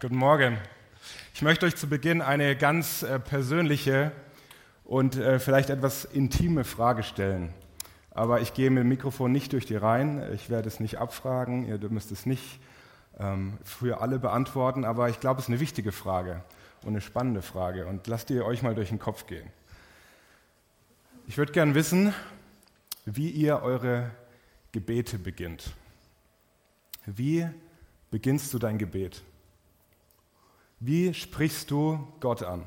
Guten Morgen. Ich möchte euch zu Beginn eine ganz äh, persönliche und äh, vielleicht etwas intime Frage stellen. Aber ich gehe mit dem Mikrofon nicht durch die Reihen. Ich werde es nicht abfragen. Ihr müsst es nicht ähm, für alle beantworten. Aber ich glaube, es ist eine wichtige Frage und eine spannende Frage. Und lasst ihr euch mal durch den Kopf gehen. Ich würde gern wissen, wie ihr eure Gebete beginnt. Wie beginnst du dein Gebet? Wie sprichst du Gott an?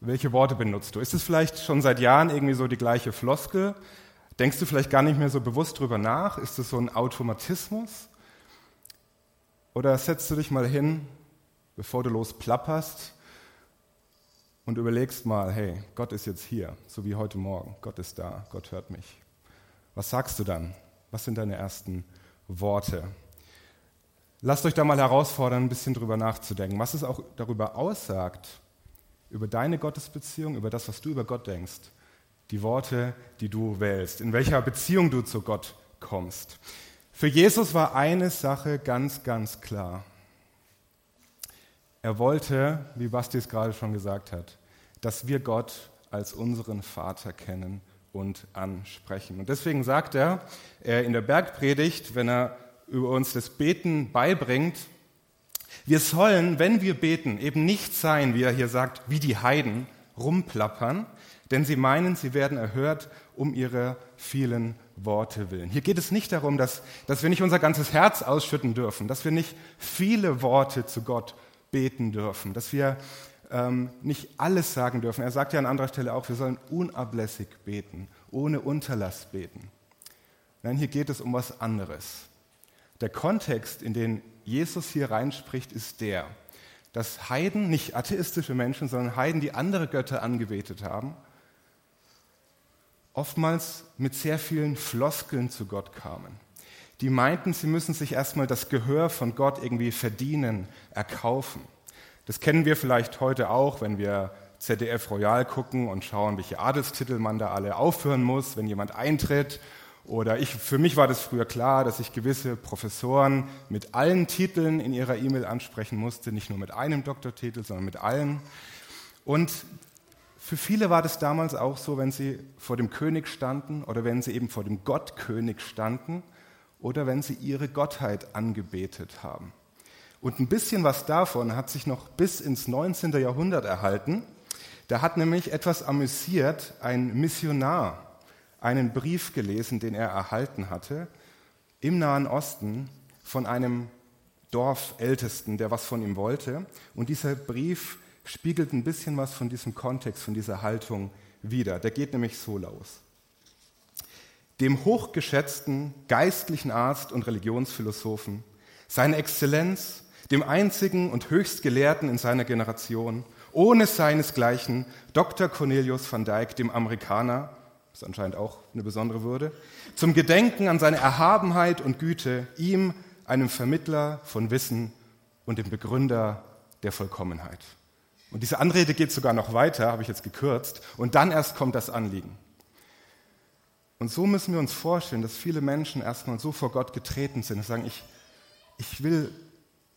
Welche Worte benutzt du? Ist es vielleicht schon seit Jahren irgendwie so die gleiche Floskel? Denkst du vielleicht gar nicht mehr so bewusst drüber nach? Ist es so ein Automatismus? Oder setzt du dich mal hin, bevor du losplapperst und überlegst mal, hey, Gott ist jetzt hier, so wie heute Morgen. Gott ist da, Gott hört mich. Was sagst du dann? Was sind deine ersten Worte? Lasst euch da mal herausfordern, ein bisschen drüber nachzudenken, was es auch darüber aussagt, über deine Gottesbeziehung, über das, was du über Gott denkst, die Worte, die du wählst, in welcher Beziehung du zu Gott kommst. Für Jesus war eine Sache ganz, ganz klar. Er wollte, wie Basti es gerade schon gesagt hat, dass wir Gott als unseren Vater kennen und ansprechen. Und deswegen sagt er, in der Bergpredigt, wenn er über uns das Beten beibringt. Wir sollen, wenn wir beten, eben nicht sein, wie er hier sagt, wie die Heiden, rumplappern, denn sie meinen, sie werden erhört um ihre vielen Worte willen. Hier geht es nicht darum, dass, dass wir nicht unser ganzes Herz ausschütten dürfen, dass wir nicht viele Worte zu Gott beten dürfen, dass wir ähm, nicht alles sagen dürfen. Er sagt ja an anderer Stelle auch, wir sollen unablässig beten, ohne Unterlass beten. Nein, hier geht es um was anderes. Der Kontext, in den Jesus hier reinspricht, ist der, dass Heiden, nicht atheistische Menschen, sondern Heiden, die andere Götter angebetet haben, oftmals mit sehr vielen Floskeln zu Gott kamen. Die meinten, sie müssen sich erstmal das Gehör von Gott irgendwie verdienen, erkaufen. Das kennen wir vielleicht heute auch, wenn wir ZDF Royal gucken und schauen, welche Adelstitel man da alle aufführen muss, wenn jemand eintritt oder ich, für mich war das früher klar, dass ich gewisse Professoren mit allen Titeln in ihrer E-Mail ansprechen musste, nicht nur mit einem Doktortitel, sondern mit allen. Und für viele war das damals auch so, wenn sie vor dem König standen oder wenn sie eben vor dem Gottkönig standen oder wenn sie ihre Gottheit angebetet haben. Und ein bisschen was davon hat sich noch bis ins 19. Jahrhundert erhalten. Da hat nämlich etwas amüsiert ein Missionar einen Brief gelesen, den er erhalten hatte, im Nahen Osten von einem Dorfältesten, der was von ihm wollte. Und dieser Brief spiegelt ein bisschen was von diesem Kontext, von dieser Haltung wider. Der geht nämlich so los. Dem hochgeschätzten geistlichen Arzt und Religionsphilosophen, seine Exzellenz, dem einzigen und höchstgelehrten in seiner Generation, ohne seinesgleichen, Dr. Cornelius van Dyck, dem Amerikaner, ist anscheinend auch eine besondere Würde, zum Gedenken an seine Erhabenheit und Güte, ihm, einem Vermittler von Wissen und dem Begründer der Vollkommenheit. Und diese Anrede geht sogar noch weiter, habe ich jetzt gekürzt, und dann erst kommt das Anliegen. Und so müssen wir uns vorstellen, dass viele Menschen erstmal so vor Gott getreten sind und sagen, ich, ich will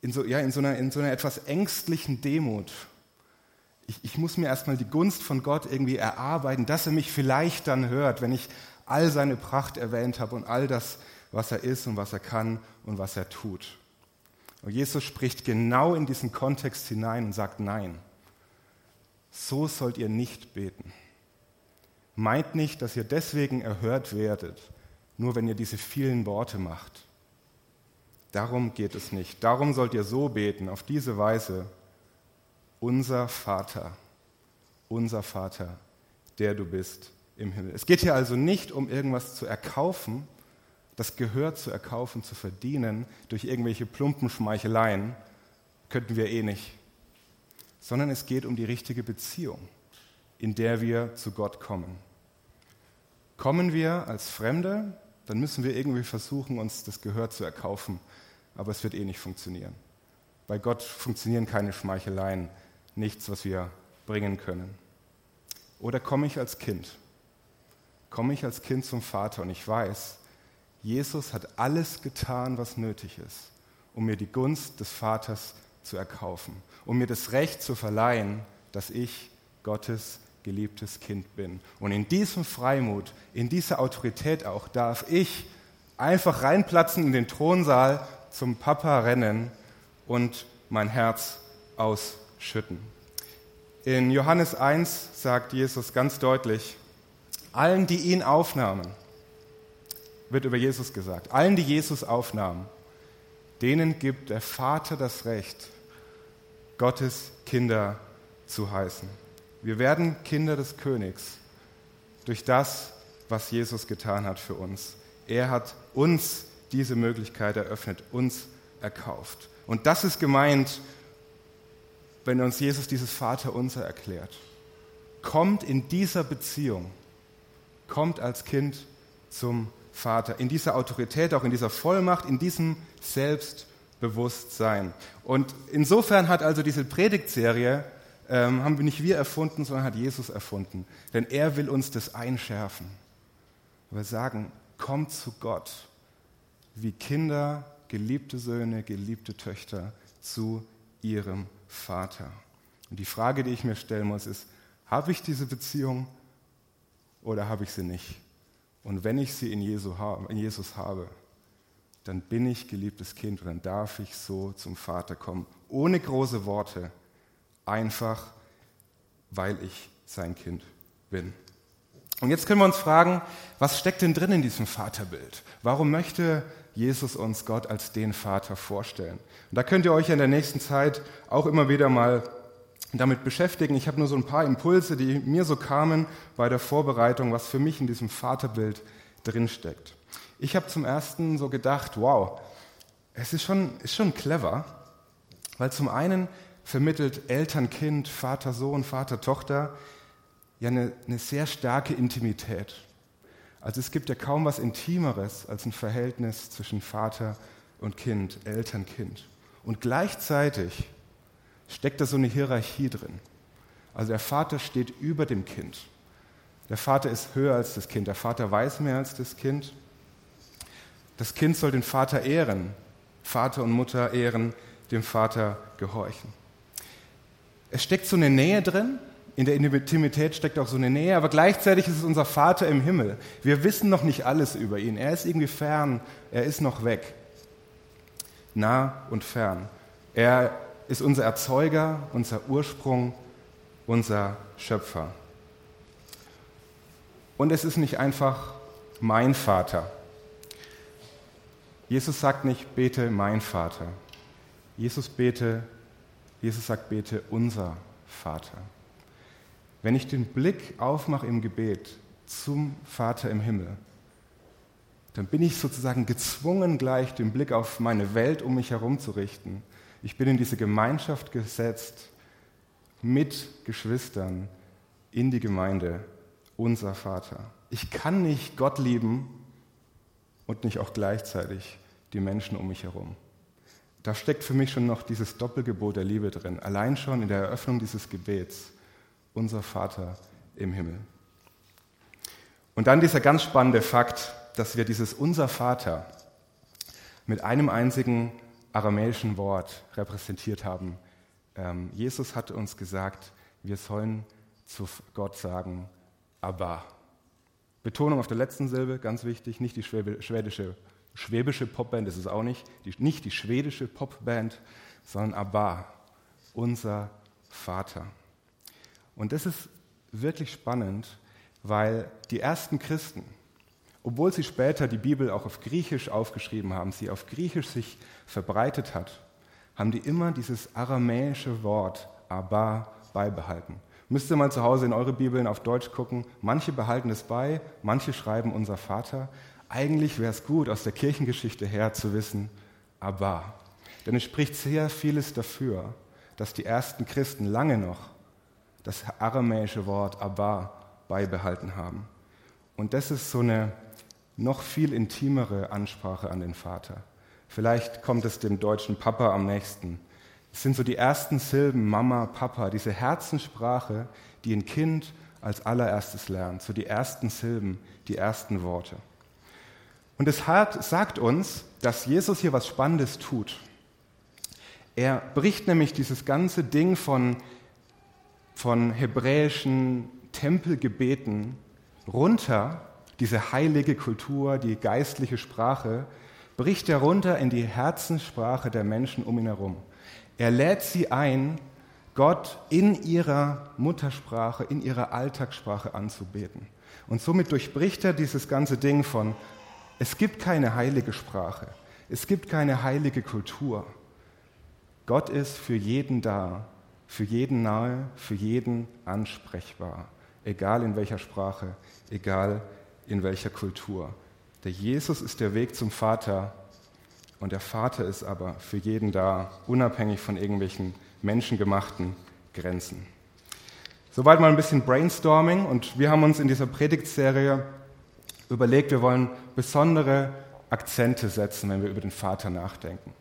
in so, ja, in, so einer, in so einer etwas ängstlichen Demut ich, ich muss mir erstmal die Gunst von Gott irgendwie erarbeiten, dass er mich vielleicht dann hört, wenn ich all seine Pracht erwähnt habe und all das, was er ist und was er kann und was er tut. Und Jesus spricht genau in diesen Kontext hinein und sagt, nein, so sollt ihr nicht beten. Meint nicht, dass ihr deswegen erhört werdet, nur wenn ihr diese vielen Worte macht. Darum geht es nicht. Darum sollt ihr so beten, auf diese Weise, unser Vater, unser Vater, der du bist im Himmel. Es geht hier also nicht um irgendwas zu erkaufen, das Gehör zu erkaufen, zu verdienen durch irgendwelche plumpen Schmeicheleien, könnten wir eh nicht, sondern es geht um die richtige Beziehung, in der wir zu Gott kommen. Kommen wir als Fremde, dann müssen wir irgendwie versuchen, uns das Gehör zu erkaufen, aber es wird eh nicht funktionieren. Bei Gott funktionieren keine Schmeicheleien nichts, was wir bringen können. Oder komme ich als Kind? Komme ich als Kind zum Vater und ich weiß, Jesus hat alles getan, was nötig ist, um mir die Gunst des Vaters zu erkaufen, um mir das Recht zu verleihen, dass ich Gottes geliebtes Kind bin. Und in diesem Freimut, in dieser Autorität auch, darf ich einfach reinplatzen in den Thronsaal, zum Papa rennen und mein Herz ausschütten. In Johannes 1 sagt Jesus ganz deutlich, allen, die ihn aufnahmen, wird über Jesus gesagt, allen, die Jesus aufnahmen, denen gibt der Vater das Recht, Gottes Kinder zu heißen. Wir werden Kinder des Königs durch das, was Jesus getan hat für uns. Er hat uns diese Möglichkeit eröffnet, uns erkauft. Und das ist gemeint, wenn uns Jesus dieses Vaterunser erklärt. Kommt in dieser Beziehung, kommt als Kind zum Vater, in dieser Autorität, auch in dieser Vollmacht, in diesem Selbstbewusstsein. Und insofern hat also diese Predigtserie, ähm, haben wir nicht wir erfunden, sondern hat Jesus erfunden. Denn er will uns das einschärfen. Wir sagen, kommt zu Gott, wie Kinder, geliebte Söhne, geliebte Töchter zu ihrem Vater. Und die Frage, die ich mir stellen muss, ist, habe ich diese Beziehung oder habe ich sie nicht? Und wenn ich sie in, Jesus habe, dann bin ich geliebtes Kind und dann darf ich so zum Vater kommen, ohne große Worte, einfach weil ich sein Kind bin. Und jetzt können wir uns fragen, was steckt denn drin in diesem Vaterbild? Warum möchte Jesus uns Gott als den Vater vorstellen? Und da könnt ihr euch in der nächsten Zeit auch immer wieder mal damit beschäftigen. Ich habe nur so ein paar Impulse, die mir so kamen bei der Vorbereitung, was für mich in diesem Vaterbild drinsteckt. Ich habe zum ersten so gedacht, wow, es ist schon, ist schon clever, weil zum einen vermittelt Eltern-Kind, Vater-Sohn, Vater-Tochter ja eine, eine sehr starke Intimität. Also es gibt ja kaum was Intimeres als ein Verhältnis zwischen Vater und Kind, Eltern-Kind. Und gleichzeitig steckt da so eine Hierarchie drin. Also der Vater steht über dem Kind. Der Vater ist höher als das Kind. Der Vater weiß mehr als das Kind. Das Kind soll den Vater ehren. Vater und Mutter ehren, dem Vater gehorchen. Es steckt so eine Nähe drin. In der Intimität steckt auch so eine Nähe, aber gleichzeitig ist es unser Vater im Himmel. Wir wissen noch nicht alles über ihn. Er ist irgendwie fern. Er ist noch weg. Nah und fern. Er ist unser Erzeuger, unser Ursprung, unser Schöpfer. Und es ist nicht einfach mein Vater. Jesus sagt nicht, bete mein Vater. Jesus bete, Jesus sagt, bete unser Vater. Wenn ich den Blick aufmache im Gebet zum Vater im Himmel, dann bin ich sozusagen gezwungen, gleich den Blick auf meine Welt um mich herum zu richten ich bin in diese Gemeinschaft gesetzt mit Geschwistern in die Gemeinde, unser Vater. Ich kann nicht Gott lieben und nicht auch gleichzeitig die Menschen um mich herum. Da steckt für mich schon noch dieses Doppelgebot der Liebe drin, allein schon in der Eröffnung dieses Gebets, unser Vater im Himmel. Und dann dieser ganz spannende Fakt, dass wir dieses unser Vater mit einem einzigen aramäischen Wort repräsentiert haben. Ähm, Jesus hat uns gesagt, wir sollen zu Gott sagen, Abba. Betonung auf der letzten Silbe, ganz wichtig, nicht die schwedische, schwäbische Popband, das ist auch nicht, die, nicht die schwedische Popband, sondern Abba, unser Vater. Und das ist wirklich spannend, weil die ersten Christen, obwohl sie später die Bibel auch auf Griechisch aufgeschrieben haben, sie auf Griechisch sich verbreitet hat, haben die immer dieses aramäische Wort Abba beibehalten. Müsst ihr mal zu Hause in eure Bibeln auf Deutsch gucken. Manche behalten es bei, manche schreiben unser Vater. Eigentlich wäre es gut, aus der Kirchengeschichte her zu wissen, Abba. Denn es spricht sehr vieles dafür, dass die ersten Christen lange noch das aramäische Wort Abba beibehalten haben. Und das ist so eine noch viel intimere Ansprache an den Vater. Vielleicht kommt es dem deutschen Papa am nächsten. Es sind so die ersten Silben Mama, Papa, diese Herzenssprache, die ein Kind als allererstes lernt, so die ersten Silben, die ersten Worte. Und es sagt uns, dass Jesus hier was Spannendes tut. Er bricht nämlich dieses ganze Ding von, von hebräischen Tempelgebeten runter, diese heilige Kultur, die geistliche Sprache, bricht er runter in die Herzenssprache der Menschen um ihn herum. Er lädt sie ein, Gott in ihrer Muttersprache, in ihrer Alltagssprache anzubeten. Und somit durchbricht er dieses ganze Ding von, es gibt keine heilige Sprache, es gibt keine heilige Kultur. Gott ist für jeden da, für jeden nahe, für jeden ansprechbar, egal in welcher Sprache, egal in welcher Kultur. Der Jesus ist der Weg zum Vater und der Vater ist aber für jeden da, unabhängig von irgendwelchen menschengemachten Grenzen. Soweit mal ein bisschen Brainstorming und wir haben uns in dieser Predigtserie überlegt, wir wollen besondere Akzente setzen, wenn wir über den Vater nachdenken.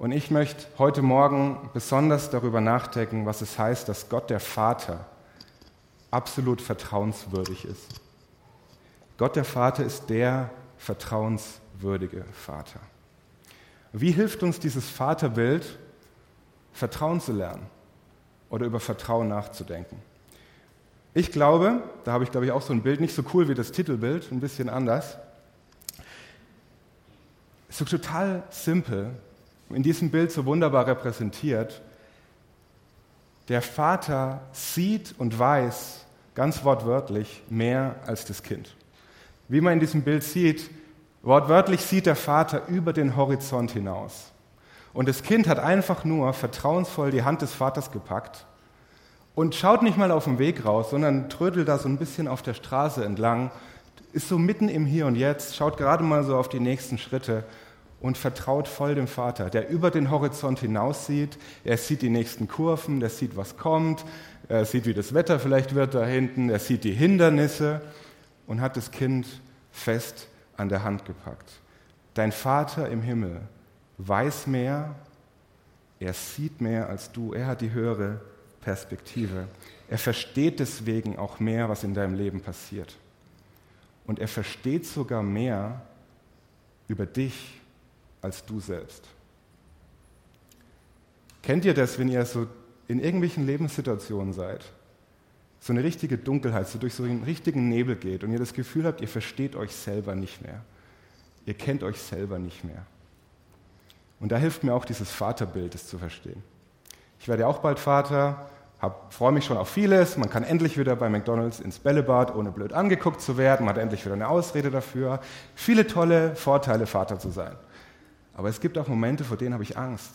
Und ich möchte heute Morgen besonders darüber nachdenken, was es heißt, dass Gott der Vater absolut vertrauenswürdig ist. Gott der Vater ist der vertrauenswürdige Vater. Wie hilft uns dieses Vaterbild, Vertrauen zu lernen oder über Vertrauen nachzudenken? Ich glaube, da habe ich glaube ich auch so ein Bild, nicht so cool wie das Titelbild, ein bisschen anders. So total simpel, in diesem Bild so wunderbar repräsentiert. Der Vater sieht und weiß ganz wortwörtlich mehr als das Kind. Wie man in diesem Bild sieht, wortwörtlich sieht der Vater über den Horizont hinaus. Und das Kind hat einfach nur vertrauensvoll die Hand des Vaters gepackt und schaut nicht mal auf den Weg raus, sondern trödelt da so ein bisschen auf der Straße entlang, ist so mitten im Hier und Jetzt, schaut gerade mal so auf die nächsten Schritte und vertraut voll dem Vater, der über den Horizont hinaus sieht. Er sieht die nächsten Kurven, der sieht, was kommt, er sieht, wie das Wetter vielleicht wird da hinten, er sieht die Hindernisse und hat das Kind fest an der Hand gepackt. Dein Vater im Himmel weiß mehr, er sieht mehr als du, er hat die höhere Perspektive. Er versteht deswegen auch mehr, was in deinem Leben passiert. Und er versteht sogar mehr über dich als du selbst. Kennt ihr das, wenn ihr so in irgendwelchen Lebenssituationen seid? So eine richtige Dunkelheit, so durch so einen richtigen Nebel geht und ihr das Gefühl habt, ihr versteht euch selber nicht mehr. Ihr kennt euch selber nicht mehr. Und da hilft mir auch dieses Vaterbild, es zu verstehen. Ich werde auch bald Vater, freue mich schon auf vieles. Man kann endlich wieder bei McDonalds ins Bällebad, ohne blöd angeguckt zu werden. Man hat endlich wieder eine Ausrede dafür. Viele tolle Vorteile, Vater zu sein. Aber es gibt auch Momente, vor denen habe ich Angst.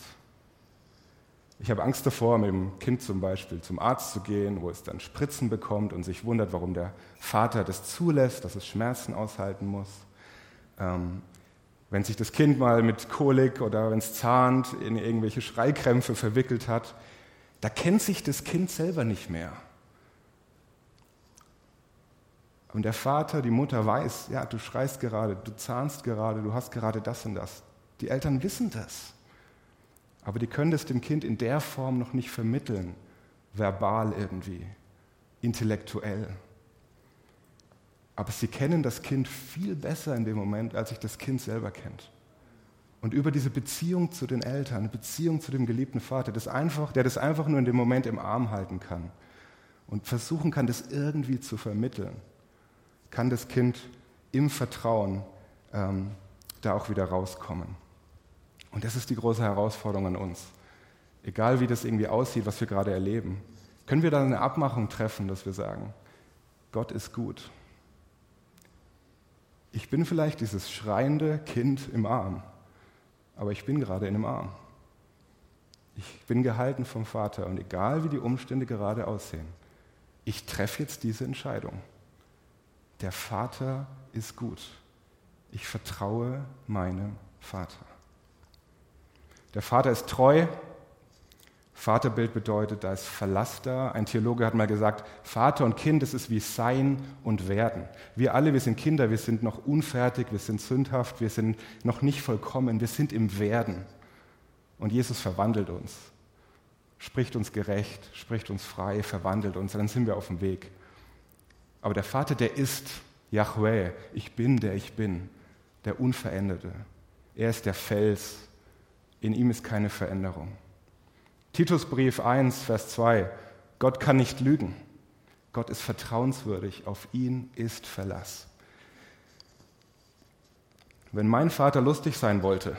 Ich habe Angst davor, mit dem Kind zum Beispiel zum Arzt zu gehen, wo es dann Spritzen bekommt und sich wundert, warum der Vater das zulässt, dass es Schmerzen aushalten muss. Ähm, wenn sich das Kind mal mit Kolik oder wenn es zahnt in irgendwelche Schreikrämpfe verwickelt hat, da kennt sich das Kind selber nicht mehr. Und der Vater, die Mutter weiß, ja, du schreist gerade, du zahnst gerade, du hast gerade das und das. Die Eltern wissen das. Aber die können das dem Kind in der Form noch nicht vermitteln, verbal irgendwie, intellektuell. Aber sie kennen das Kind viel besser in dem Moment, als sich das Kind selber kennt. Und über diese Beziehung zu den Eltern, Beziehung zu dem geliebten Vater, das einfach, der das einfach nur in dem Moment im Arm halten kann und versuchen kann, das irgendwie zu vermitteln, kann das Kind im Vertrauen ähm, da auch wieder rauskommen. Und das ist die große Herausforderung an uns. Egal wie das irgendwie aussieht, was wir gerade erleben, können wir da eine Abmachung treffen, dass wir sagen, Gott ist gut. Ich bin vielleicht dieses schreiende Kind im Arm, aber ich bin gerade in einem Arm. Ich bin gehalten vom Vater und egal wie die Umstände gerade aussehen, ich treffe jetzt diese Entscheidung. Der Vater ist gut. Ich vertraue meinem Vater. Der Vater ist treu. Vaterbild bedeutet, da ist Verlass da. Ein Theologe hat mal gesagt, Vater und Kind, das ist wie Sein und Werden. Wir alle, wir sind Kinder, wir sind noch unfertig, wir sind sündhaft, wir sind noch nicht vollkommen, wir sind im Werden. Und Jesus verwandelt uns, spricht uns gerecht, spricht uns frei, verwandelt uns, dann sind wir auf dem Weg. Aber der Vater, der ist Yahweh, ich bin, der ich bin, der Unveränderte. Er ist der Fels, in ihm ist keine Veränderung. Titusbrief 1, Vers 2. Gott kann nicht lügen. Gott ist vertrauenswürdig. Auf ihn ist Verlass. Wenn mein Vater lustig sein wollte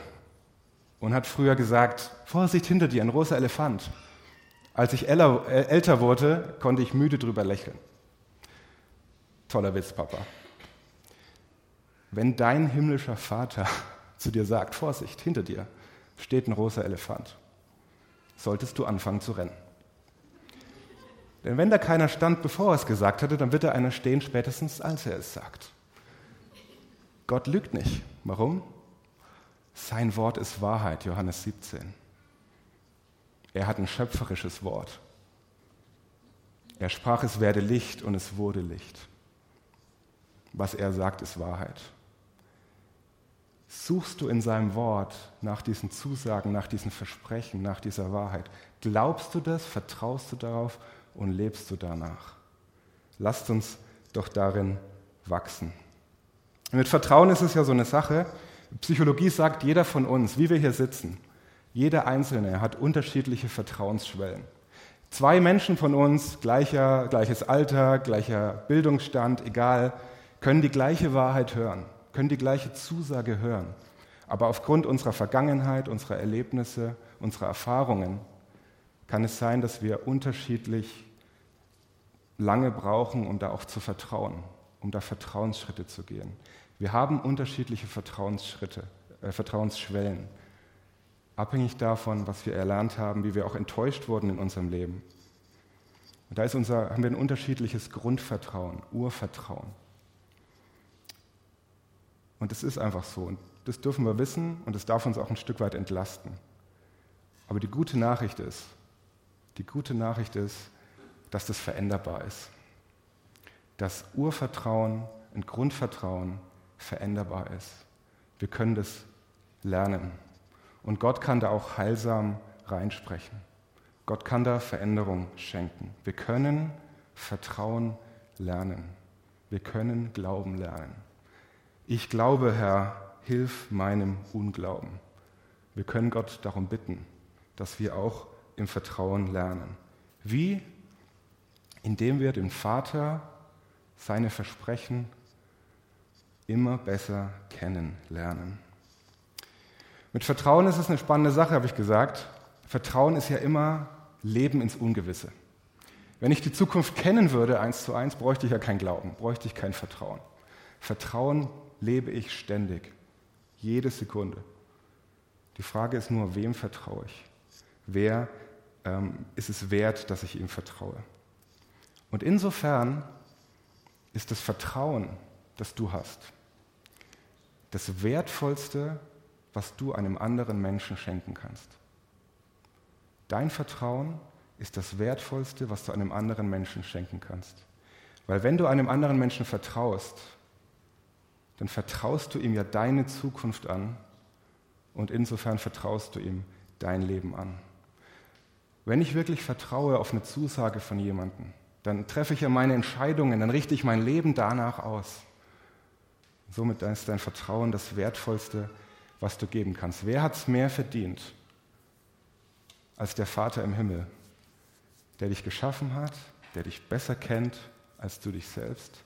und hat früher gesagt, Vorsicht hinter dir, ein rosa Elefant. Als ich älter wurde, konnte ich müde drüber lächeln. Toller Witz, Papa. Wenn dein himmlischer Vater zu dir sagt, Vorsicht, hinter dir steht ein rosa Elefant, solltest du anfangen zu rennen. Denn wenn da keiner stand, bevor er es gesagt hatte, dann wird da einer stehen, spätestens als er es sagt. Gott lügt nicht. Warum? Sein Wort ist Wahrheit, Johannes 17. Er hat ein schöpferisches Wort. Er sprach, es werde Licht und es wurde Licht. Was er sagt, ist Wahrheit. Suchst du in seinem Wort nach diesen Zusagen, nach diesen Versprechen, nach dieser Wahrheit? Glaubst du das, vertraust du darauf und lebst du danach? Lasst uns doch darin wachsen. Mit Vertrauen ist es ja so eine Sache. Psychologie sagt, jeder von uns, wie wir hier sitzen, jeder Einzelne hat unterschiedliche Vertrauensschwellen. Zwei Menschen von uns, gleicher, gleiches Alter, gleicher Bildungsstand, egal, können die gleiche Wahrheit hören können die gleiche Zusage hören. Aber aufgrund unserer Vergangenheit, unserer Erlebnisse, unserer Erfahrungen kann es sein, dass wir unterschiedlich lange brauchen, um da auch zu vertrauen, um da Vertrauensschritte zu gehen. Wir haben unterschiedliche Vertrauensschritte, äh, Vertrauensschwellen, abhängig davon, was wir erlernt haben, wie wir auch enttäuscht wurden in unserem Leben. Und da ist unser, haben wir ein unterschiedliches Grundvertrauen, Urvertrauen. Und es ist einfach so. Und das dürfen wir wissen und es darf uns auch ein Stück weit entlasten. Aber die gute Nachricht ist, die gute Nachricht ist, dass das veränderbar ist. Dass Urvertrauen, ein Grundvertrauen veränderbar ist. Wir können das lernen. Und Gott kann da auch heilsam reinsprechen. Gott kann da Veränderung schenken. Wir können Vertrauen lernen. Wir können Glauben lernen. Ich glaube, Herr, hilf meinem Unglauben. Wir können Gott darum bitten, dass wir auch im Vertrauen lernen. Wie? Indem wir den Vater, seine Versprechen immer besser kennenlernen. Mit Vertrauen ist es eine spannende Sache, habe ich gesagt. Vertrauen ist ja immer Leben ins Ungewisse. Wenn ich die Zukunft kennen würde, eins zu eins, bräuchte ich ja kein Glauben, bräuchte ich kein Vertrauen. Vertrauen lebe ich ständig, jede Sekunde. Die Frage ist nur, wem vertraue ich? Wer ähm, ist es wert, dass ich ihm vertraue? Und insofern ist das Vertrauen, das du hast, das Wertvollste, was du einem anderen Menschen schenken kannst. Dein Vertrauen ist das Wertvollste, was du einem anderen Menschen schenken kannst. Weil wenn du einem anderen Menschen vertraust, dann vertraust du ihm ja deine Zukunft an und insofern vertraust du ihm dein Leben an. Wenn ich wirklich vertraue auf eine Zusage von jemandem, dann treffe ich ja meine Entscheidungen, dann richte ich mein Leben danach aus. Somit ist dein Vertrauen das Wertvollste, was du geben kannst. Wer hat es mehr verdient als der Vater im Himmel, der dich geschaffen hat, der dich besser kennt als du dich selbst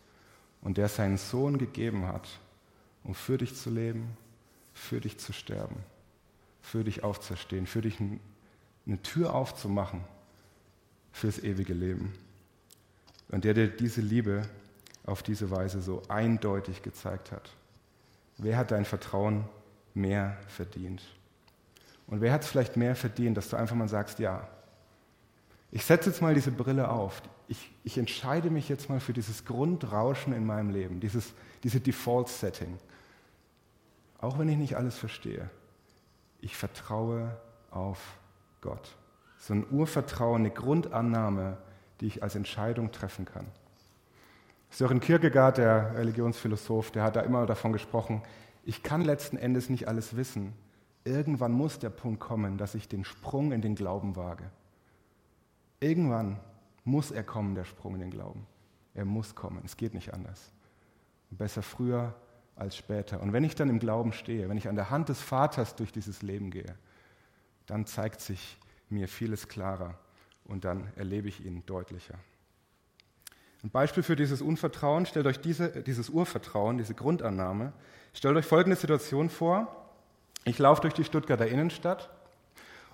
und der seinen Sohn gegeben hat, um für dich zu leben, für dich zu sterben, für dich aufzustehen, für dich eine Tür aufzumachen fürs ewige Leben. Und der dir diese Liebe auf diese Weise so eindeutig gezeigt hat. Wer hat dein Vertrauen mehr verdient? Und wer hat es vielleicht mehr verdient, dass du einfach mal sagst, ja, ich setze jetzt mal diese Brille auf. Ich, ich entscheide mich jetzt mal für dieses Grundrauschen in meinem Leben, dieses, diese Default-Setting. Auch wenn ich nicht alles verstehe, ich vertraue auf Gott. So ein Urvertrauen, eine Grundannahme, die ich als Entscheidung treffen kann. Sören Kierkegaard, der Religionsphilosoph, der hat da immer davon gesprochen, ich kann letzten Endes nicht alles wissen. Irgendwann muss der Punkt kommen, dass ich den Sprung in den Glauben wage. Irgendwann muss er kommen, der Sprung in den Glauben. Er muss kommen, es geht nicht anders. Besser früher als später. Und wenn ich dann im Glauben stehe, wenn ich an der Hand des Vaters durch dieses Leben gehe, dann zeigt sich mir vieles klarer und dann erlebe ich ihn deutlicher. Ein Beispiel für dieses Unvertrauen, stellt euch diese, dieses Urvertrauen, diese Grundannahme, stellt euch folgende Situation vor. Ich laufe durch die Stuttgarter Innenstadt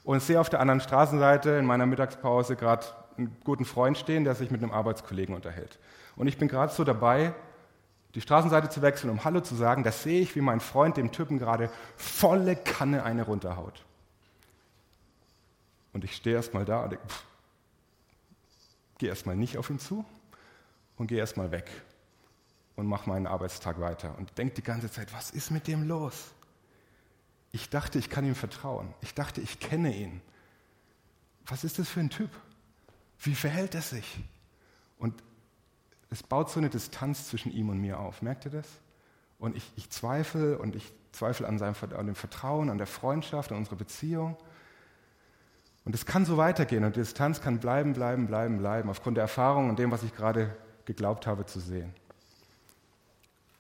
und sehe auf der anderen Straßenseite in meiner Mittagspause gerade einen guten Freund stehen, der sich mit einem Arbeitskollegen unterhält. Und ich bin gerade so dabei, die Straßenseite zu wechseln, um Hallo zu sagen. Da sehe ich, wie mein Freund dem Typen gerade volle Kanne eine runterhaut. Und ich stehe erst mal da und gehe erst mal nicht auf ihn zu und gehe erst mal weg und mache meinen Arbeitstag weiter und denke die ganze Zeit, was ist mit dem los? Ich dachte, ich kann ihm vertrauen. Ich dachte, ich kenne ihn. Was ist das für ein Typ? Wie verhält er sich? Und es baut so eine Distanz zwischen ihm und mir auf. Merkt ihr das? Und ich, ich zweifle und ich zweifle an, seinem, an dem Vertrauen, an der Freundschaft, an unserer Beziehung. Und es kann so weitergehen und die Distanz kann bleiben, bleiben, bleiben, bleiben, aufgrund der Erfahrung und dem, was ich gerade geglaubt habe zu sehen.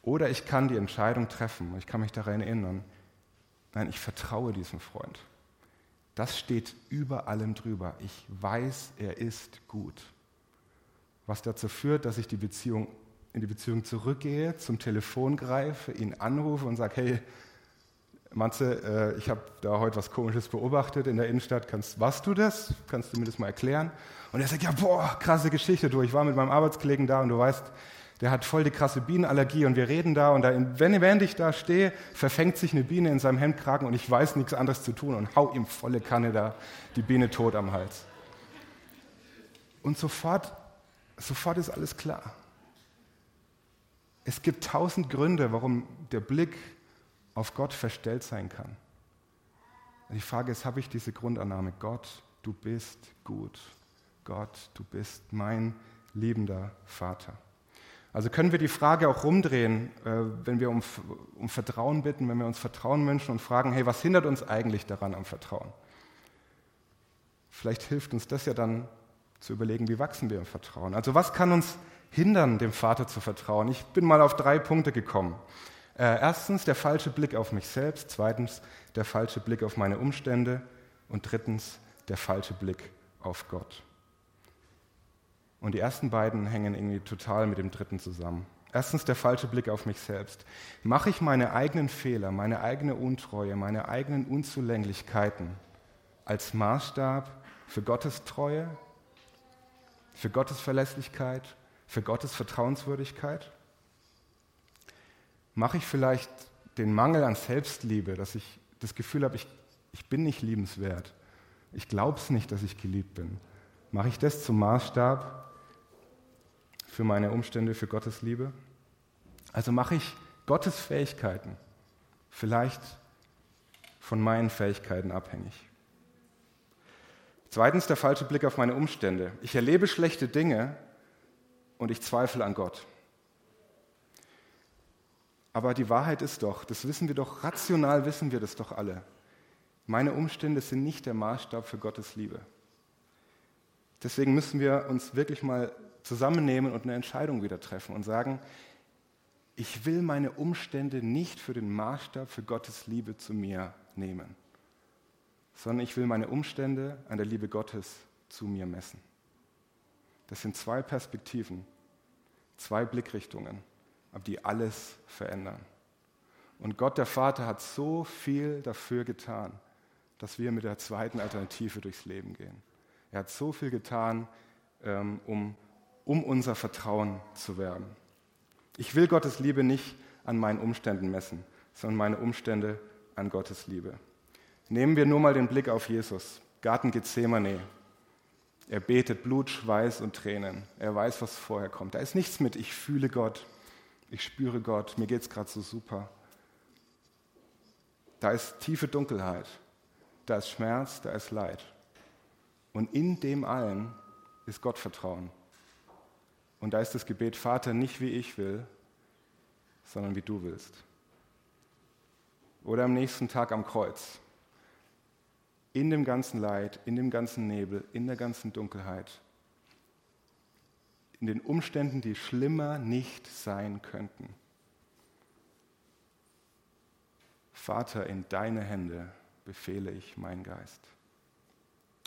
Oder ich kann die Entscheidung treffen, ich kann mich daran erinnern, nein, ich vertraue diesem Freund. Das steht über allem drüber. Ich weiß, er ist gut. Was dazu führt, dass ich die Beziehung, in die Beziehung zurückgehe, zum Telefon greife, ihn anrufe und sage, hey, Matze, äh, ich habe da heute was Komisches beobachtet in der Innenstadt. Kannst, warst du das? Kannst du mir das mal erklären? Und er sagt, ja, boah, krasse Geschichte, du. Ich war mit meinem Arbeitskollegen da und du weißt, der hat voll die krasse Bienenallergie und wir reden da und da, wenn, während ich da stehe, verfängt sich eine Biene in seinem Hemdkragen und ich weiß nichts anderes zu tun und hau ihm volle Kanne da die Biene tot am Hals. Und sofort, sofort ist alles klar. Es gibt tausend Gründe, warum der Blick auf Gott verstellt sein kann. Die Frage ist, habe ich diese Grundannahme, Gott, du bist gut. Gott, du bist mein liebender Vater. Also können wir die Frage auch rumdrehen, äh, wenn wir um, um Vertrauen bitten, wenn wir uns Vertrauen wünschen und fragen, hey, was hindert uns eigentlich daran am Vertrauen? Vielleicht hilft uns das ja dann zu überlegen, wie wachsen wir im Vertrauen. Also was kann uns hindern, dem Vater zu vertrauen? Ich bin mal auf drei Punkte gekommen. Äh, erstens der falsche Blick auf mich selbst, zweitens der falsche Blick auf meine Umstände und drittens der falsche Blick auf Gott. Und die ersten beiden hängen irgendwie total mit dem dritten zusammen. Erstens der falsche Blick auf mich selbst. Mache ich meine eigenen Fehler, meine eigene Untreue, meine eigenen Unzulänglichkeiten als Maßstab für Gottes Treue, für Gottes Verlässlichkeit, für Gottes Vertrauenswürdigkeit? Mache ich vielleicht den Mangel an Selbstliebe, dass ich das Gefühl habe, ich, ich bin nicht liebenswert, ich glaube es nicht, dass ich geliebt bin? Mache ich das zum Maßstab für meine Umstände, für Gottes Liebe? Also mache ich Gottes Fähigkeiten vielleicht von meinen Fähigkeiten abhängig. Zweitens der falsche Blick auf meine Umstände. Ich erlebe schlechte Dinge und ich zweifle an Gott. Aber die Wahrheit ist doch, das wissen wir doch, rational wissen wir das doch alle. Meine Umstände sind nicht der Maßstab für Gottes Liebe. Deswegen müssen wir uns wirklich mal zusammennehmen und eine Entscheidung wieder treffen und sagen, ich will meine Umstände nicht für den Maßstab für Gottes Liebe zu mir nehmen, sondern ich will meine Umstände an der Liebe Gottes zu mir messen. Das sind zwei Perspektiven, zwei Blickrichtungen aber die alles verändern. Und Gott der Vater hat so viel dafür getan, dass wir mit der zweiten Alternative durchs Leben gehen. Er hat so viel getan, ähm, um, um unser Vertrauen zu werden. Ich will Gottes Liebe nicht an meinen Umständen messen, sondern meine Umstände an Gottes Liebe. Nehmen wir nur mal den Blick auf Jesus, Garten Gethsemane. Er betet Blut, Schweiß und Tränen. Er weiß, was vorher kommt. Da ist nichts mit, ich fühle Gott, ich spüre Gott, mir geht es gerade so super. Da ist tiefe Dunkelheit, da ist Schmerz, da ist Leid. Und in dem allen ist Gottvertrauen. Und da ist das Gebet, Vater, nicht wie ich will, sondern wie du willst. Oder am nächsten Tag am Kreuz. In dem ganzen Leid, in dem ganzen Nebel, in der ganzen Dunkelheit in den Umständen, die schlimmer nicht sein könnten. Vater, in deine Hände befehle ich meinen Geist.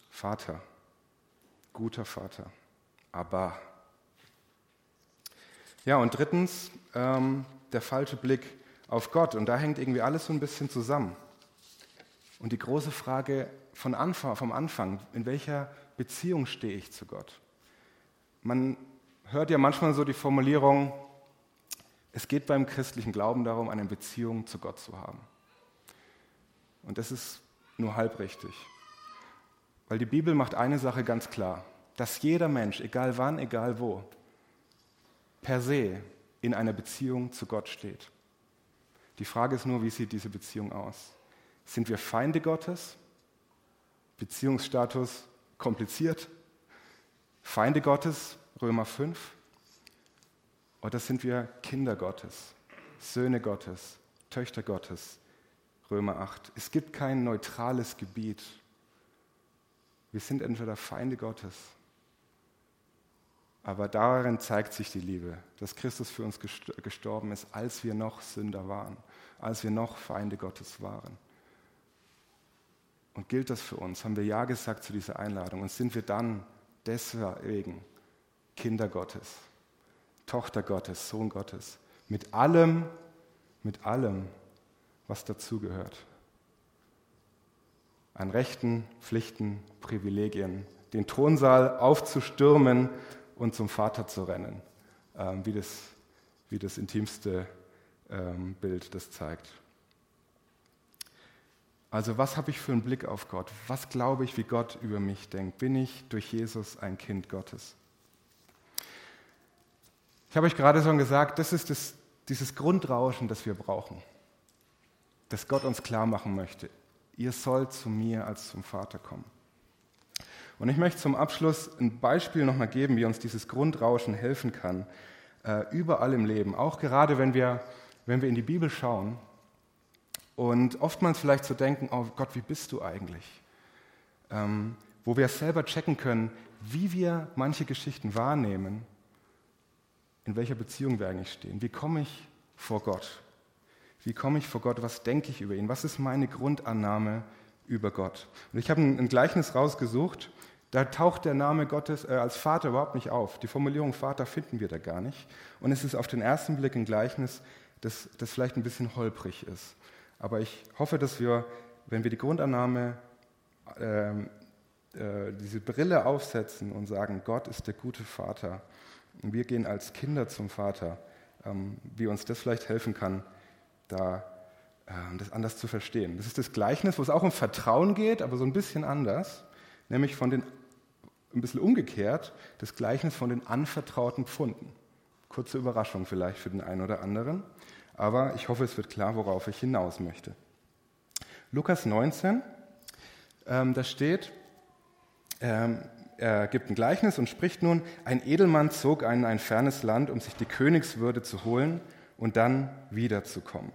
Vater, guter Vater, aber. Ja, und drittens ähm, der falsche Blick auf Gott. Und da hängt irgendwie alles so ein bisschen zusammen. Und die große Frage von Anfang, vom Anfang, in welcher Beziehung stehe ich zu Gott? Man hört ja manchmal so die Formulierung, es geht beim christlichen Glauben darum, eine Beziehung zu Gott zu haben. Und das ist nur halb richtig. Weil die Bibel macht eine Sache ganz klar, dass jeder Mensch, egal wann, egal wo, per se in einer Beziehung zu Gott steht. Die Frage ist nur, wie sieht diese Beziehung aus? Sind wir Feinde Gottes? Beziehungsstatus kompliziert? Feinde Gottes, Römer 5? Oder sind wir Kinder Gottes, Söhne Gottes, Töchter Gottes, Römer 8? Es gibt kein neutrales Gebiet. Wir sind entweder Feinde Gottes aber darin zeigt sich die Liebe, dass Christus für uns gestorben ist, als wir noch Sünder waren, als wir noch Feinde Gottes waren. Und gilt das für uns? Haben wir Ja gesagt zu dieser Einladung? Und sind wir dann deswegen Kinder Gottes, Tochter Gottes, Sohn Gottes, mit allem, mit allem, was dazugehört? An Rechten, Pflichten, Privilegien, den Thronsaal aufzustürmen und zum Vater zu rennen, ähm, wie, das, wie das intimste ähm, Bild das zeigt. Also was habe ich für einen Blick auf Gott? Was glaube ich, wie Gott über mich denkt? Bin ich durch Jesus ein Kind Gottes? Ich habe euch gerade schon gesagt, das ist das, dieses Grundrauschen, das wir brauchen, das Gott uns klar machen möchte. Ihr sollt zu mir als zum Vater kommen. Und ich möchte zum Abschluss ein Beispiel nochmal geben, wie uns dieses Grundrauschen helfen kann, äh, überall im Leben, auch gerade wenn wir, wenn wir in die Bibel schauen und oftmals vielleicht so denken, oh Gott, wie bist du eigentlich? Ähm, wo wir selber checken können, wie wir manche Geschichten wahrnehmen, in welcher Beziehung wir eigentlich stehen. Wie komme ich vor Gott? Wie komme ich vor Gott? Was denke ich über ihn? Was ist meine Grundannahme über Gott? Und ich habe ein, ein Gleichnis rausgesucht, da taucht der Name Gottes äh, als Vater überhaupt nicht auf. Die Formulierung Vater finden wir da gar nicht. Und es ist auf den ersten Blick ein Gleichnis, das, das vielleicht ein bisschen holprig ist. Aber ich hoffe, dass wir, wenn wir die Grundannahme, äh, äh, diese Brille aufsetzen und sagen, Gott ist der gute Vater, und wir gehen als Kinder zum Vater, ähm, wie uns das vielleicht helfen kann, da äh, das anders zu verstehen. Das ist das Gleichnis, wo es auch um Vertrauen geht, aber so ein bisschen anders, nämlich von den ein bisschen umgekehrt das Gleichnis von den anvertrauten Pfunden. Kurze Überraschung vielleicht für den einen oder anderen, aber ich hoffe, es wird klar, worauf ich hinaus möchte. Lukas 19, ähm, da steht, ähm, er gibt ein Gleichnis und spricht nun, ein Edelmann zog in ein fernes Land, um sich die Königswürde zu holen und dann wiederzukommen.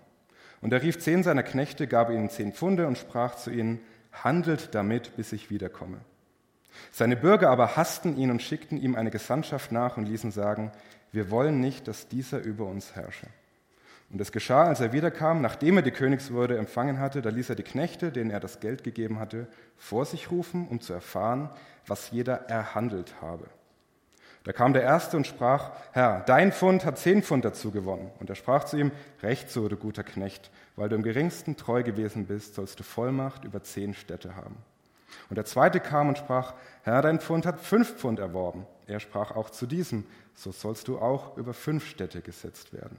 Und er rief zehn seiner Knechte, gab ihnen zehn Pfunde und sprach zu ihnen, handelt damit, bis ich wiederkomme. Seine Bürger aber hassten ihn und schickten ihm eine Gesandtschaft nach und ließen sagen, wir wollen nicht, dass dieser über uns herrsche. Und es geschah, als er wiederkam, nachdem er die Königswürde empfangen hatte, da ließ er die Knechte, denen er das Geld gegeben hatte, vor sich rufen, um zu erfahren, was jeder erhandelt habe. Da kam der Erste und sprach, Herr, dein Pfund hat zehn Pfund dazu gewonnen. Und er sprach zu ihm, Recht so, du guter Knecht, weil du im geringsten treu gewesen bist, sollst du Vollmacht über zehn Städte haben. Und der zweite kam und sprach, Herr, dein Pfund hat fünf Pfund erworben. Er sprach auch zu diesem, so sollst du auch über fünf Städte gesetzt werden.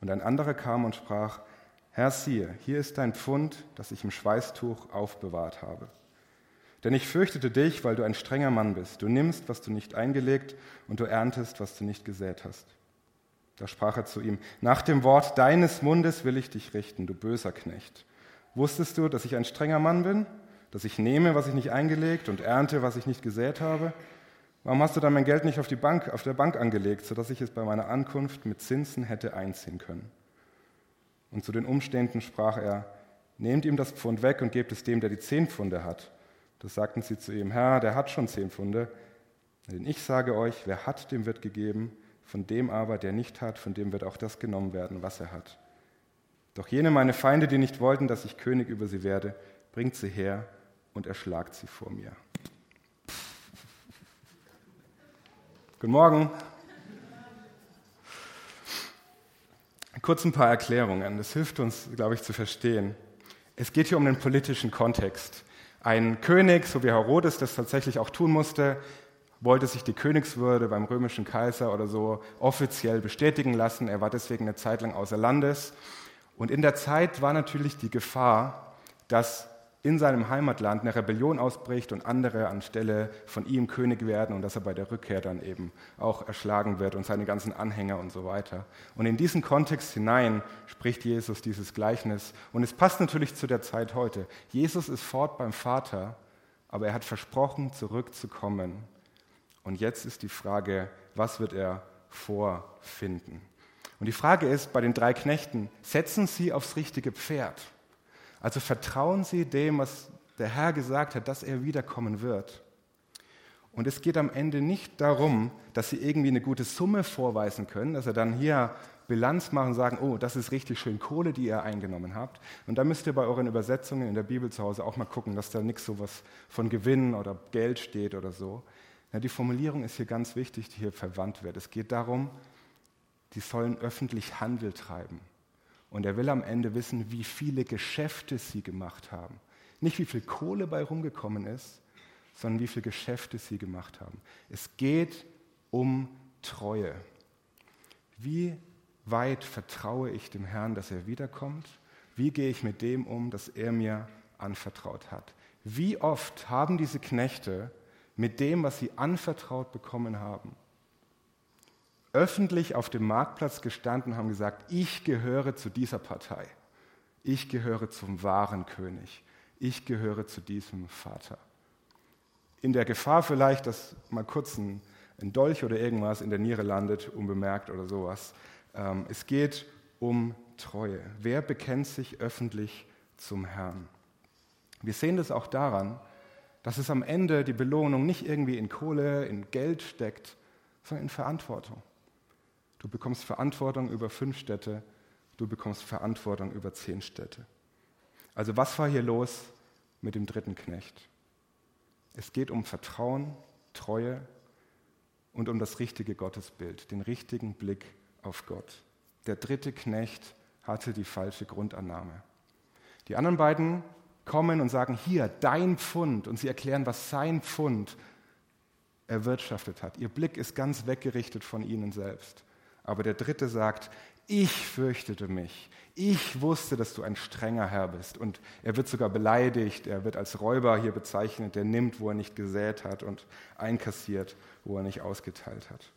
Und ein anderer kam und sprach, Herr, siehe, hier ist dein Pfund, das ich im Schweißtuch aufbewahrt habe. Denn ich fürchtete dich, weil du ein strenger Mann bist. Du nimmst, was du nicht eingelegt, und du erntest, was du nicht gesät hast. Da sprach er zu ihm, nach dem Wort deines Mundes will ich dich richten, du böser Knecht. Wusstest du, dass ich ein strenger Mann bin? dass ich nehme, was ich nicht eingelegt und ernte, was ich nicht gesät habe? Warum hast du dann mein Geld nicht auf, die Bank, auf der Bank angelegt, sodass ich es bei meiner Ankunft mit Zinsen hätte einziehen können? Und zu den Umständen sprach er, nehmt ihm das Pfund weg und gebt es dem, der die zehn Pfunde hat. Da sagten sie zu ihm, Herr, der hat schon zehn Pfunde. Denn ich sage euch, wer hat, dem wird gegeben, von dem aber, der nicht hat, von dem wird auch das genommen werden, was er hat. Doch jene meine Feinde, die nicht wollten, dass ich König über sie werde, bringt sie her und erschlagt sie vor mir. Guten Morgen. Kurz ein paar Erklärungen. Das hilft uns, glaube ich, zu verstehen. Es geht hier um den politischen Kontext. Ein König, so wie Herodes das tatsächlich auch tun musste, wollte sich die Königswürde beim römischen Kaiser oder so offiziell bestätigen lassen. Er war deswegen eine Zeit lang außer Landes. Und in der Zeit war natürlich die Gefahr, dass in seinem Heimatland eine Rebellion ausbricht und andere anstelle von ihm König werden und dass er bei der Rückkehr dann eben auch erschlagen wird und seine ganzen Anhänger und so weiter. Und in diesen Kontext hinein spricht Jesus dieses Gleichnis. Und es passt natürlich zu der Zeit heute. Jesus ist fort beim Vater, aber er hat versprochen, zurückzukommen und jetzt ist die Frage, was wird er vorfinden? Und die Frage ist bei den drei Knechten, setzen sie aufs richtige Pferd? Also vertrauen sie dem, was der Herr gesagt hat, dass er wiederkommen wird. Und es geht am Ende nicht darum, dass sie irgendwie eine gute Summe vorweisen können, dass sie dann hier Bilanz machen und sagen, oh, das ist richtig schön Kohle, die ihr eingenommen habt. Und da müsst ihr bei euren Übersetzungen in der Bibel zu Hause auch mal gucken, dass da nichts sowas von Gewinn oder Geld steht oder so, ja, die Formulierung ist hier ganz wichtig, die hier verwandt wird. Es geht darum, die sollen öffentlich Handel treiben. Und er will am Ende wissen, wie viele Geschäfte sie gemacht haben. Nicht wie viel Kohle bei rumgekommen ist, sondern wie viele Geschäfte sie gemacht haben. Es geht um Treue. Wie weit vertraue ich dem Herrn, dass er wiederkommt? Wie gehe ich mit dem um, das er mir anvertraut hat? Wie oft haben diese Knechte mit dem, was sie anvertraut bekommen haben, öffentlich auf dem Marktplatz gestanden und haben gesagt, ich gehöre zu dieser Partei, ich gehöre zum wahren König, ich gehöre zu diesem Vater. In der Gefahr vielleicht, dass mal kurz ein, ein Dolch oder irgendwas in der Niere landet, unbemerkt oder sowas. Ähm, es geht um Treue. Wer bekennt sich öffentlich zum Herrn? Wir sehen das auch daran, dass es am Ende die Belohnung nicht irgendwie in Kohle, in Geld steckt, sondern in Verantwortung. Du bekommst Verantwortung über fünf Städte, du bekommst Verantwortung über zehn Städte. Also was war hier los mit dem dritten Knecht? Es geht um Vertrauen, Treue und um das richtige Gottesbild, den richtigen Blick auf Gott. Der dritte Knecht hatte die falsche Grundannahme. Die anderen beiden kommen und sagen, hier, dein Pfund. Und sie erklären, was sein Pfund erwirtschaftet hat. Ihr Blick ist ganz weggerichtet von ihnen selbst. Aber der dritte sagt, ich fürchtete mich. Ich wusste, dass du ein strenger Herr bist. Und er wird sogar beleidigt. Er wird als Räuber hier bezeichnet, der nimmt, wo er nicht gesät hat und einkassiert, wo er nicht ausgeteilt hat.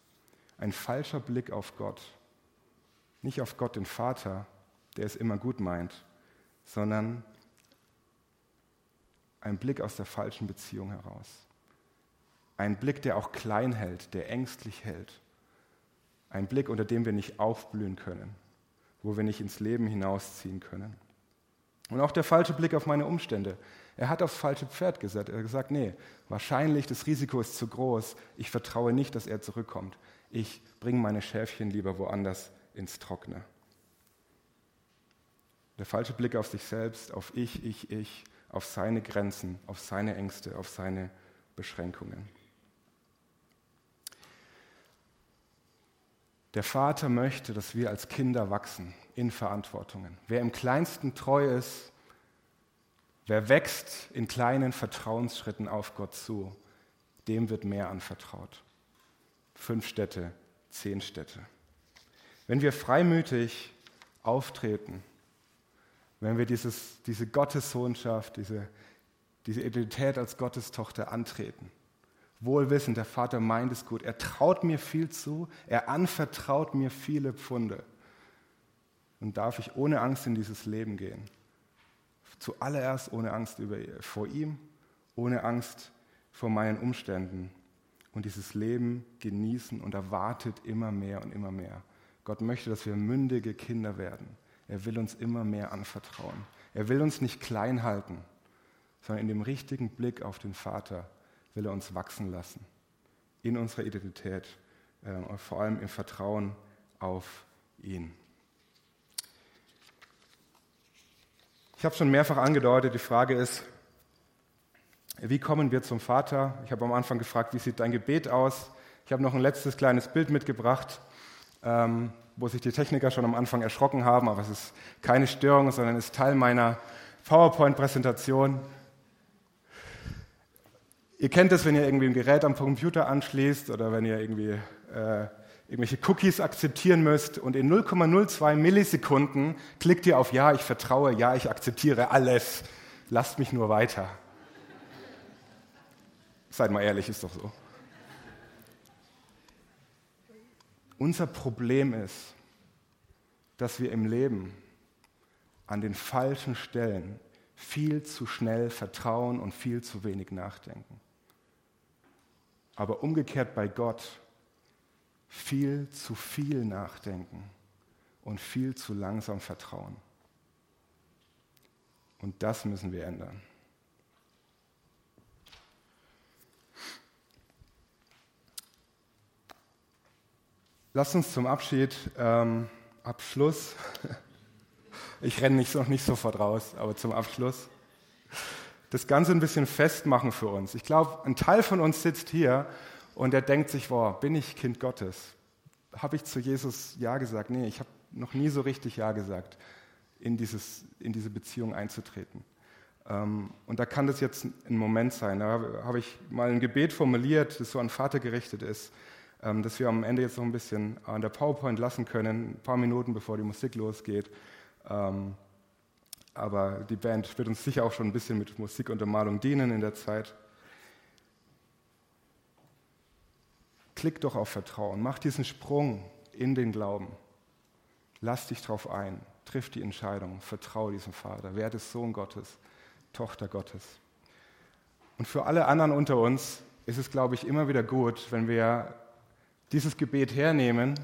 Ein falscher Blick auf Gott. Nicht auf Gott den Vater, der es immer gut meint, sondern ein Blick aus der falschen Beziehung heraus. Ein Blick, der auch klein hält, der ängstlich hält. Ein Blick, unter dem wir nicht aufblühen können, wo wir nicht ins Leben hinausziehen können. Und auch der falsche Blick auf meine Umstände. Er hat aufs falsche Pferd gesetzt. Er hat gesagt, nee, wahrscheinlich das Risiko ist zu groß. Ich vertraue nicht, dass er zurückkommt. Ich bringe meine Schäfchen lieber woanders ins Trockene. Der falsche Blick auf sich selbst, auf ich, ich, ich, auf seine Grenzen, auf seine Ängste, auf seine Beschränkungen. Der Vater möchte, dass wir als Kinder wachsen in Verantwortungen. Wer im kleinsten treu ist, wer wächst in kleinen Vertrauensschritten auf Gott zu, dem wird mehr anvertraut. Fünf Städte, zehn Städte. Wenn wir freimütig auftreten, wenn wir dieses, diese Gottessohnschaft, diese, diese Identität als Gottestochter antreten. Wohlwissend, der Vater meint es gut. Er traut mir viel zu, er anvertraut mir viele Pfunde. Und darf ich ohne Angst in dieses Leben gehen. Zuallererst ohne Angst über, vor ihm, ohne Angst vor meinen Umständen. Und dieses Leben genießen und erwartet immer mehr und immer mehr. Gott möchte, dass wir mündige Kinder werden er will uns immer mehr anvertrauen. Er will uns nicht klein halten, sondern in dem richtigen Blick auf den Vater will er uns wachsen lassen. In unserer Identität äh, vor allem im Vertrauen auf ihn. Ich habe schon mehrfach angedeutet, die Frage ist, Wie kommen wir zum Vater? Ich habe am Anfang gefragt, wie sieht dein Gebet aus? Ich habe noch ein letztes kleines Bild mitgebracht, ähm, wo sich die Techniker schon am Anfang erschrocken haben, aber es ist keine Störung, sondern ist Teil meiner PowerPoint-Präsentation. Ihr kennt es, wenn ihr irgendwie ein Gerät am Computer anschließt oder wenn ihr irgendwie äh, irgendwelche Cookies akzeptieren müsst und in 0,02 Millisekunden klickt ihr auf Ja, ich vertraue, Ja, ich akzeptiere alles, lasst mich nur weiter. Seid mal ehrlich, ist doch so. Unser Problem ist, dass wir im Leben an den falschen Stellen viel zu schnell vertrauen und viel zu wenig nachdenken. Aber umgekehrt bei Gott viel zu viel nachdenken und viel zu langsam vertrauen. Und das müssen wir ändern. Lasst uns zum Abschied, ähm, Abschluss, ich renne nicht, noch nicht sofort raus, aber zum Abschluss, das Ganze ein bisschen festmachen für uns. Ich glaube, ein Teil von uns sitzt hier und er denkt sich, boah, bin ich Kind Gottes? Habe ich zu Jesus Ja gesagt? Nee, ich habe noch nie so richtig Ja gesagt, in, dieses, in diese Beziehung einzutreten. Ähm, und da kann das jetzt ein Moment sein. Da habe ich mal ein Gebet formuliert, das so an Vater gerichtet ist ähm, dass wir am Ende jetzt noch ein bisschen an der PowerPoint lassen können, ein paar Minuten bevor die Musik losgeht. Aber die Band wird uns sicher auch schon ein bisschen mit Musikuntermalung dienen in der Zeit. Klick doch auf Vertrauen, mach diesen Sprung in den Glauben. Lass dich drauf ein, triff die Entscheidung, vertraue diesem Vater, werde Sohn Gottes, Tochter Gottes. Und für alle anderen unter uns ist es, glaube ich, immer wieder gut, wenn wir dieses Gebet hernehmen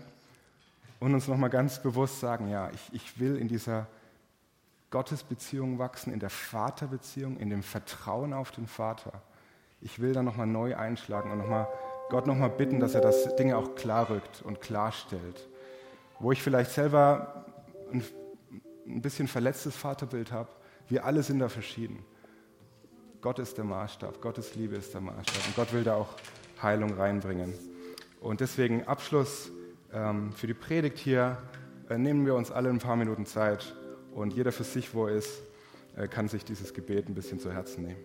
und uns nochmal ganz bewusst sagen, ja, ich, ich will in dieser Gottesbeziehung wachsen, in der Vaterbeziehung, in dem Vertrauen auf den Vater. Ich will da nochmal neu einschlagen und noch mal, Gott nochmal bitten, dass er das Dinge auch klarrückt und klarstellt. Wo ich vielleicht selber ein, ein bisschen verletztes Vaterbild habe, wir alle sind da verschieden. Gott ist der Maßstab, Gottes Liebe ist der Maßstab und Gott will da auch Heilung reinbringen. Und deswegen Abschluss ähm, für die Predigt hier. Äh, nehmen wir uns alle ein paar Minuten Zeit und jeder für sich, wo er ist, äh, kann sich dieses Gebet ein bisschen zu Herzen nehmen.